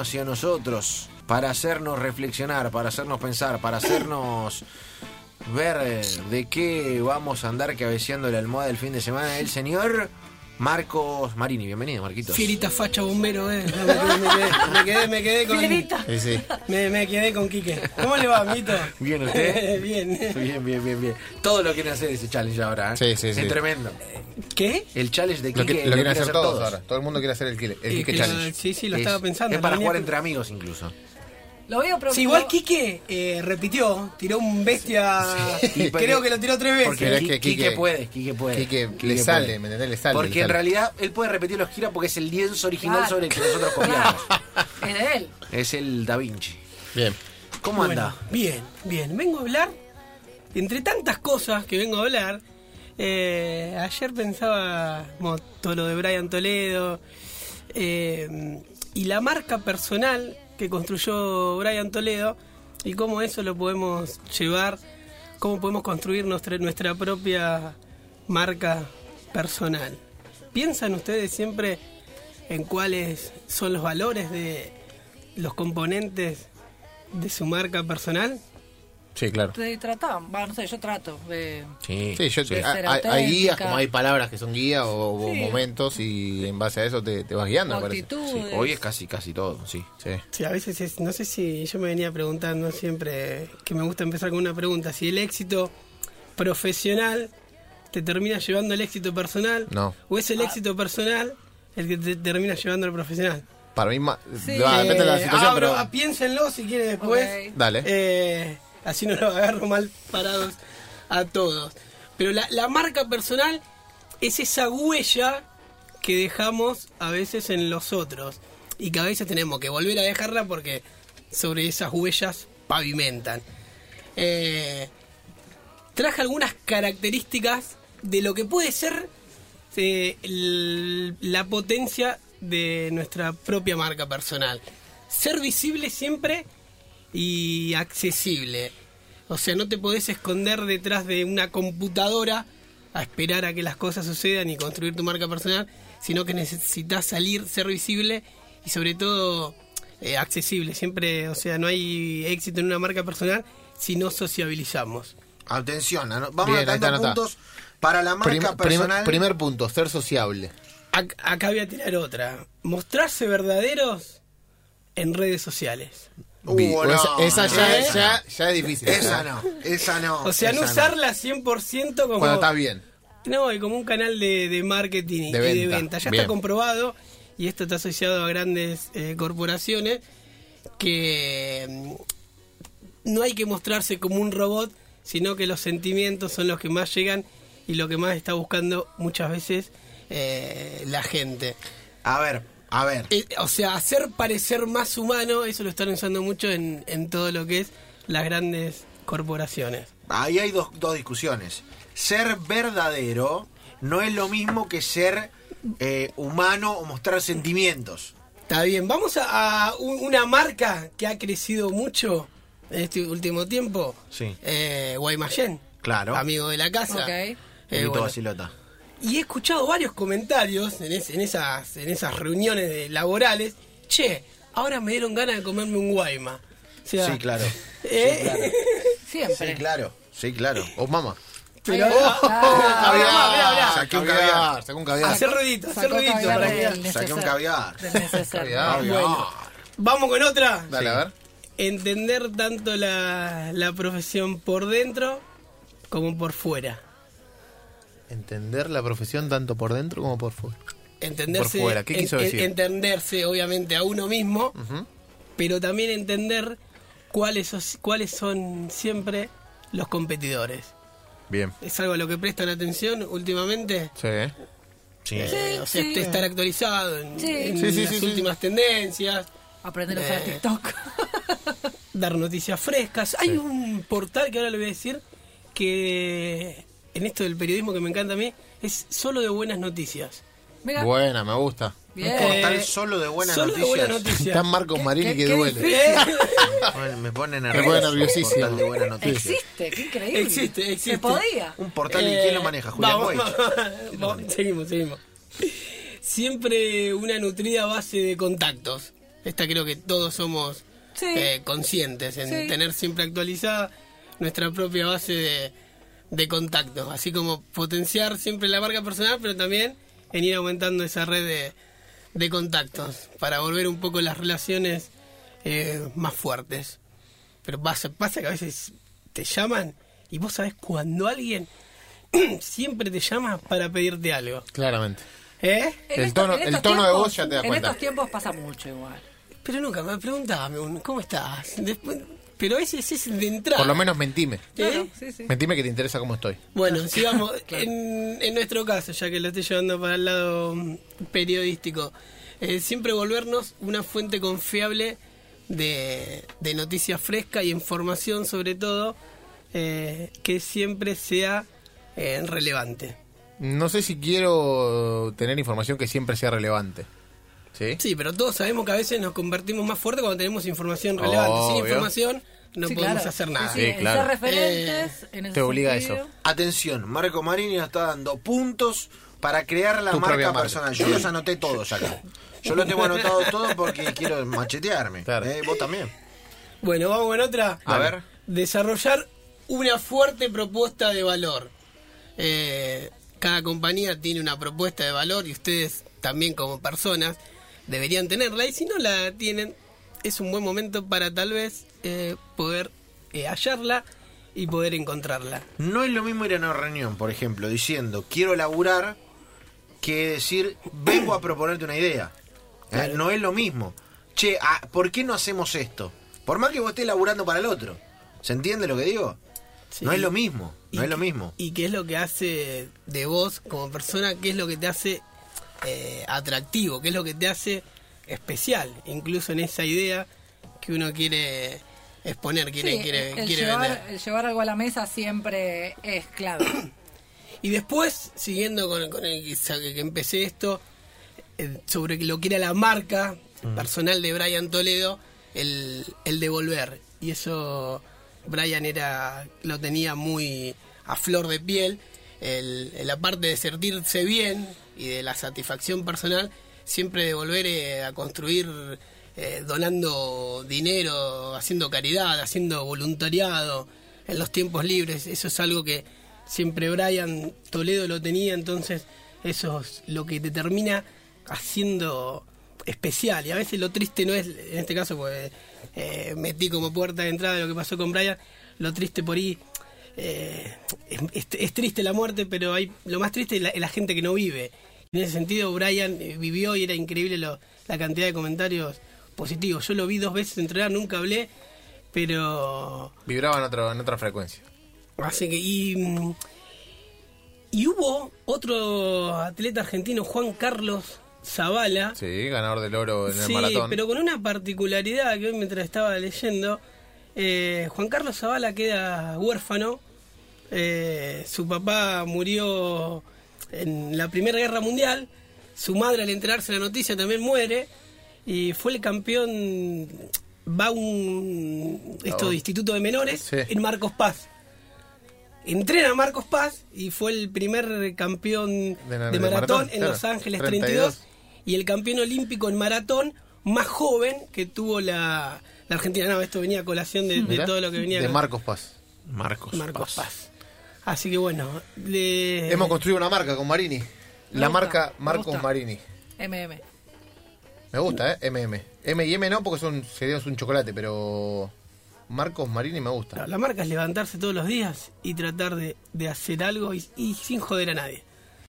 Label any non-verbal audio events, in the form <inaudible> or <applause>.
hacia nosotros para hacernos reflexionar, para hacernos pensar, para hacernos ver eh, de qué vamos a andar cabeceando la almohada del fin de semana. El señor Marcos Marini. Bienvenido, Marquitos. Fierita facha bombero, eh. Me, quedé, me, quedé, me, quedé, me quedé con. Fierita. Sí, sí. Me, me quedé con Quique. ¿Cómo le va, amiguito? Bien, ¿usted? <laughs> bien. Bien, bien, bien, bien. Todo lo quieren hacer ese challenge ahora, ¿eh? Sí, sí, Es sí. tremendo. ¿Qué? El challenge de Lo, Quique que, lo quieren hacer todos, ahora. Todo el mundo quiere hacer el, Kile- el Eh, Kike que Challenge. Sí, sí, lo Es- estaba pensando. Es para jugar entre amigos incluso. Lo veo preocupado. Sí, igual Quique eh, repitió, tiró un bestia. Sí, porque- creo que lo tiró tres veces. Porque Pero es Qui- que Quique, Quique- puede, Quique puede. Quique Quique le sale, puede. ¿me entendés? Le sale. Porque le en realidad él puede repetir los giras porque es el lienzo original Claro. sobre el que nosotros copiamos. <laughs> Es de él. es el Da Vinci. Bien. ¿Cómo Bueno, anda? Bien, bien. Vengo a hablar, entre tantas cosas que vengo a hablar, eh, ayer pensaba como, todo lo de Brian Toledo eh, y la marca personal que construyó Brian Toledo y cómo eso lo podemos llevar, cómo podemos construir nuestra, nuestra propia marca personal. ¿Piensan ustedes siempre en cuáles son los valores de los componentes de su marca personal? Sí, claro. Te trataban, no sé, yo trato de... Sí. Sí, yo, De hay, guías, como hay palabras que son guías o, o Sí. momentos y en base a eso te, te vas guiando, me parece. actitudes. Hoy es casi casi todo, sí. Sí. Sí, a veces es- no sé si yo me venía preguntando siempre, que me gusta empezar con una pregunta, si el éxito profesional te termina llevando al éxito personal No. o es el éxito personal el que te termina llevando al profesional. Para mí, Sí. va, depende de la Eh, situación, abro- pero... ah, piénsenlo si quieren después. Dale. Eh, así no lo agarro mal parados a todos. Pero la, marca personal es esa huella que dejamos a veces en los otros. Y que a veces tenemos que volver a dejarla porque sobre esas huellas pavimentan. Eh, traje algunas características de lo que puede ser eh, la potencia de nuestra propia marca personal. Ser visible siempre y accesible. O sea, no te podés esconder detrás de una computadora a esperar a que las cosas sucedan y construir tu marca personal, sino que necesitas salir, ser visible y sobre todo eh, accesible. Siempre, o sea, no hay éxito en una marca personal si no sociabilizamos. Atención, ano- vamos Bien, anotando puntos para la marca Prim- prim- personal. primer punto, ser sociable. Ac- acá voy a tirar otra. Mostrarse verdaderos en redes sociales. Uh, no, esa esa no, ya, ya, ya es difícil. Esa no, esa no. O sea, no usarla 100% como... Cuando está bien. No, y como un canal de, de marketing y De y de venta. venta. Ya Bien. está comprobado y esto está asociado a grandes eh, corporaciones que mm, no hay que mostrarse como un robot, sino que los sentimientos son los que más llegan y lo que más está buscando muchas veces eh, la gente. A ver, a ver. Eh, o sea, hacer parecer más humano, eso lo están usando mucho en, en todo lo que es las grandes corporaciones. Ahí hay dos, dos discusiones. Ser verdadero no es lo mismo que ser eh, humano o mostrar sentimientos. Está bien, vamos a, a un- una marca que ha crecido mucho en este último tiempo. Sí. Eh, Guaymallén. Claro. Amigo de la casa. Ok. Eh, bueno, Basilota. Y he escuchado varios comentarios en, es- en esas, en esas reuniones de- laborales. Che, ahora me dieron ganas de comerme un Guayma. O sea, Sí, claro. <laughs> eh, Sí, claro. <laughs> Siempre. Sí, claro. Sí, claro. <laughs> O mamá. pero- va. Ah, mirá, mirá. Saqué un caviar. Saqué un caviar. Hacer ruidito, hacer Sacó ruidito para que... Saqué un caviar. Caviar. Bueno, vamos con otra. Dale, a ver. Entender tanto la, la profesión por dentro como por fuera. Entender la profesión tanto por dentro como por fuera. Entenderse, Por fuera, ¿qué quiso decir? entenderse obviamente a uno mismo, pero también entender cuáles, cuáles son siempre los competidores. Bien. Es algo a lo que prestan atención últimamente. Sí. Sí. Eh, o sea, sí. este- estar actualizado en, Sí. en Sí, sí, las sí, sí. últimas tendencias, Aprender a usar Eh. TikTok. <laughs> dar noticias frescas. Hay un portal que ahora le voy a decir que en esto del periodismo que me encanta a mí es solo de buenas noticias. Mira. Buena, me gusta. Bien. Un portal Eh, solo de buenas solo de noticias. buenas noticias. Está Marcos Marini que qué duele. Bueno, Me pone Me nervioso. pone un nerviosísimo. portal de buenas noticias. Existe, qué increíble. Existe, existe. Se podía. Un portal y quién lo maneja, Julián vamos, Boich. vamos, vamos, seguimos, seguimos. Siempre una nutrida base de contactos. Esta creo que todos somos Sí. eh, conscientes en Sí. tener siempre actualizada nuestra propia base de, de contactos, así como potenciar siempre la marca personal, pero también en ir aumentando esa red de, de contactos para volver un poco las relaciones eh, más fuertes. Pero pasa, pasa que a veces te llaman y vos sabés cuando alguien <clears throat> siempre te llama para pedirte algo. Claramente. ¿Eh? En El tono- en el tono de voz ya te En cuenta. estos tiempos pasa mucho igual. Pero nunca me preguntaba, ¿cómo estás? Después, pero ese ese es de entrada. Por lo menos mentime. ¿Eh? Claro, sí, sí. Mentime que te interesa cómo estoy. Bueno, <laughs> sigamos. en, en nuestro caso, ya que lo estoy llevando para el lado mm, periodístico, eh, siempre volvernos una fuente confiable de, de noticias frescas y información, sobre todo, eh, que siempre sea eh, relevante. No sé si quiero tener información que siempre sea relevante. ¿Sí? Sí, pero todos sabemos que a veces nos convertimos más fuerte cuando tenemos información relevante. Sin Obvio. información no Sí, podemos claro. hacer nada. Sí, Sí, claro. Ser referentes en ese te obliga a eso. Atención, Marco Marini nos está dando puntos para crear la marca. personal. Yo los anoté todos acá. Yo los tengo anotados todos porque quiero machetearme. Claro. Eh, Vos también. Bueno, vamos con otra. A ver. Desarrollar una fuerte propuesta de valor. Eh, cada compañía tiene una propuesta de valor y ustedes también como personas deberían tenerla y si no la tienen es un buen momento para tal vez eh, poder eh, hallarla y poder encontrarla. No es lo mismo ir a una reunión, por ejemplo, diciendo quiero laburar que decir vengo a proponerte una idea. Eh, Claro. No es lo mismo. Che, ah, ¿por qué no hacemos esto? Por más que vos estés laburando para el otro. ¿Se entiende lo que digo? Sí. No es lo mismo. No ¿Y es lo mismo. ¿Y qué es lo que hace de vos como persona? ¿Qué es lo que te hace eh, atractivo? ¿Qué es lo que te hace especial? Incluso en esa idea que uno quiere exponer, quiere, Sí, quiere, el, quiere llevar, vender. el llevar algo a la mesa siempre es clave. <clears throat> Y después, siguiendo con, con el que, que empecé esto, eh, sobre lo que era la marca personal de Brian Toledo, el, el devolver. Y eso Brian era lo tenía muy a flor de piel. El, la parte de sentirse bien y de la satisfacción personal, siempre de volver eh, a construir eh, donando dinero, haciendo caridad, haciendo voluntariado en los tiempos libres. Eso es algo que siempre Brian Toledo lo tenía, entonces eso es lo que te termina haciendo especial. Y a veces lo triste no es, en este caso, pues eh, metí como puerta de entrada lo que pasó con Brian, lo triste por ahí. Eh, es, triste la muerte, pero hay lo más triste es la, es la gente que no vive. En ese sentido, Brian eh, vivió y era increíble lo- la cantidad de comentarios positivos. Yo lo vi dos veces entrenar, nunca hablé, pero Vibraba en, otro, en otra frecuencia. Así que, y, y hubo otro atleta argentino, Juan Carlos Zavala. Sí, ganador del oro en el Sí, maratón. pero con una particularidad que hoy mientras estaba leyendo, eh, Juan Carlos Zavala queda huérfano. Eh, su papá murió en la Primera Guerra Mundial. Su madre al enterarse de la noticia también muere. Y fue el campeón, va a un esto Oh. de instituto de menores Sí. en Marcos Paz. Entrena a Marcos Paz y fue el primer campeón De de, la- de maratón, maratón, en claro. Los Ángeles 32. 32 y el campeón olímpico en maratón más joven que tuvo la, la Argentina. No, esto venía a colación de, de todo lo que venía De Marcos Paz. Marcos. Marcos Paz. Paz. Así que bueno, le- Hemos construido una marca con Marini. Me La gusta, marca Marcos. Marini. MM. Me gusta, ¿eh? MM. M y M no porque son sería un chocolate, pero Marcos Marini me gusta. la marca es levantarse todos los días y tratar de, de hacer algo y, y sin joder a nadie.